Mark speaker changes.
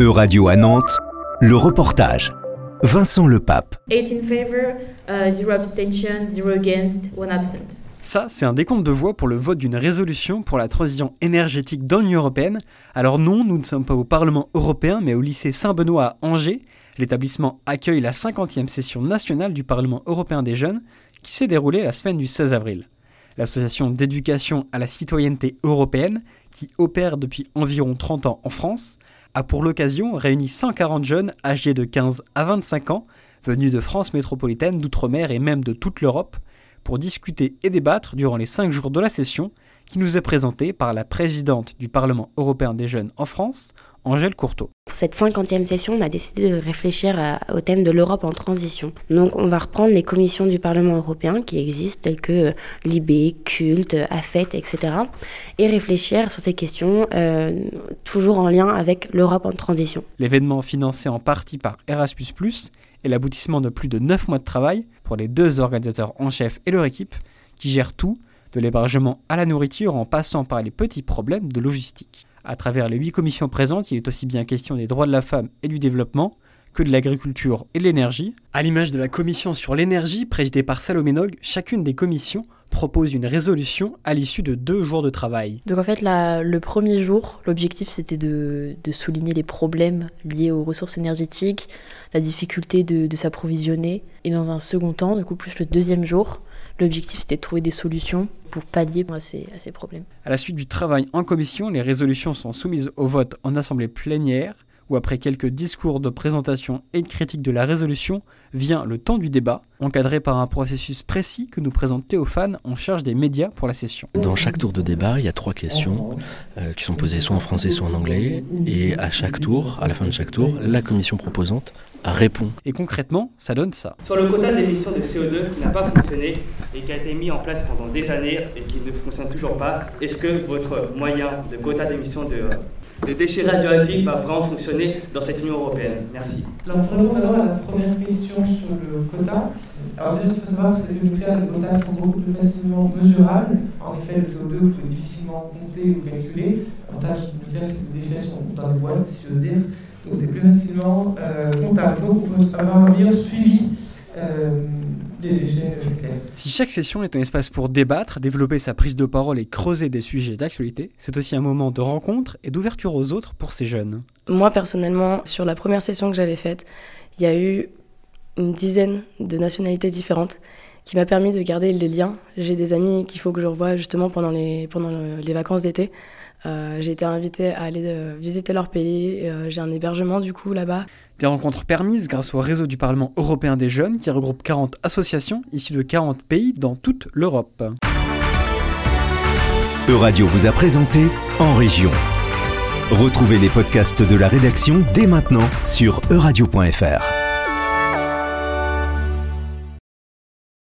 Speaker 1: Euradio à Nantes, le reportage. Vincent Lepape.
Speaker 2: 8 in favor, uh, 0 abstention, 0 against, 1 absent.
Speaker 3: Ça, c'est un décompte de voix pour le vote d'une résolution pour la transition énergétique dans l'Union européenne. Alors non, nous ne sommes pas au Parlement européen, mais au lycée Saint-Benoît à Angers. L'établissement accueille la 50e session nationale du Parlement européen des jeunes, qui s'est déroulée la semaine du 16 avril. L'association d'éducation à la citoyenneté européenne, qui opère depuis environ 30 ans en France, a pour l'occasion réuni 140 jeunes âgés de 15 à 25 ans, venus de France métropolitaine, d'outre-mer et même de toute l'Europe, pour discuter et débattre durant les 5 jours de la session qui nous est présentée par la présidente du Parlement européen des jeunes en France, Angèle Courteau.
Speaker 4: Pour cette cinquantième session, on a décidé de réfléchir au thème de l'Europe en transition. Donc on va reprendre les commissions du Parlement européen qui existent, telles que euh, Libé, Culte, AFET, etc. et réfléchir sur ces questions, euh, toujours en lien avec l'Europe en transition.
Speaker 3: L'événement financé en partie par Erasmus ⁇ est l'aboutissement de plus de 9 mois de travail pour les deux organisateurs en chef et leur équipe, qui gèrent tout, de l'hébergement à la nourriture en passant par les petits problèmes de logistique. À travers les huit commissions présentes, il est aussi bien question des droits de la femme et du développement que de l'agriculture et de l'énergie. À l'image de la commission sur l'énergie, présidée par Salomé Nog, chacune des commissions propose une résolution à l'issue de deux jours de travail.
Speaker 5: Donc en fait, le premier jour, l'objectif c'était de, souligner les problèmes liés aux ressources énergétiques, la difficulté de, s'approvisionner. Et dans un second temps, du coup plus le deuxième jour, l'objectif c'était de trouver des solutions pour pallier ces, ces problèmes.
Speaker 3: À la suite du travail en commission, les résolutions sont soumises au vote en assemblée plénière où après quelques discours de présentation et de critique de la résolution, vient le temps du débat, encadré par un processus précis que nous présente Théophane en charge des médias pour la session.
Speaker 6: Dans chaque tour de débat, il y a trois questions euh, qui sont posées soit en français, soit en anglais, et à chaque tour, à la fin de chaque tour, la commission proposante répond.
Speaker 3: Et concrètement, ça donne ça.
Speaker 7: Sur le quota d'émissions de CO2 qui n'a pas fonctionné et qui a été mis en place pendant des années et qui ne fonctionne toujours pas, est-ce que votre moyen de quota d'émissions de les déchets radioactifs va vraiment fonctionner dans cette Union européenne Merci.
Speaker 8: Alors, vraiment, à la première question sur le quota. Alors, déjà, il faut savoir que ces deux nucléaires, les quotas sont beaucoup plus facilement mesurables. En effet, le CO2, vous pouvez difficilement compter ou calculer. L'avantage du nucléaire, c'est que les déchets sont dans les boîtes, si j'ose dire. Donc, c'est plus facilement euh, comptable. Donc, on peut avoir un meilleur suivi. Euh,
Speaker 3: si chaque session est un espace pour débattre, développer sa prise de parole et creuser des sujets d'actualité, c'est aussi un moment de rencontre et d'ouverture aux autres pour ces jeunes.
Speaker 5: Moi personnellement, sur la première session que j'avais faite, il y a eu une dizaine de nationalités différentes qui m'a permis de garder les liens. J'ai des amis qu'il faut que je revoie justement pendant les, pendant les vacances d'été. Euh, j'ai été invitée à aller euh, visiter leur pays. Euh, j'ai un hébergement du coup là-bas.
Speaker 3: Des rencontres permises grâce au réseau du Parlement européen des jeunes qui regroupe 40 associations issues de 40 pays dans toute l'Europe.
Speaker 1: Euradio vous a présenté En Région. Retrouvez les podcasts de la rédaction dès maintenant sur euradio.fr.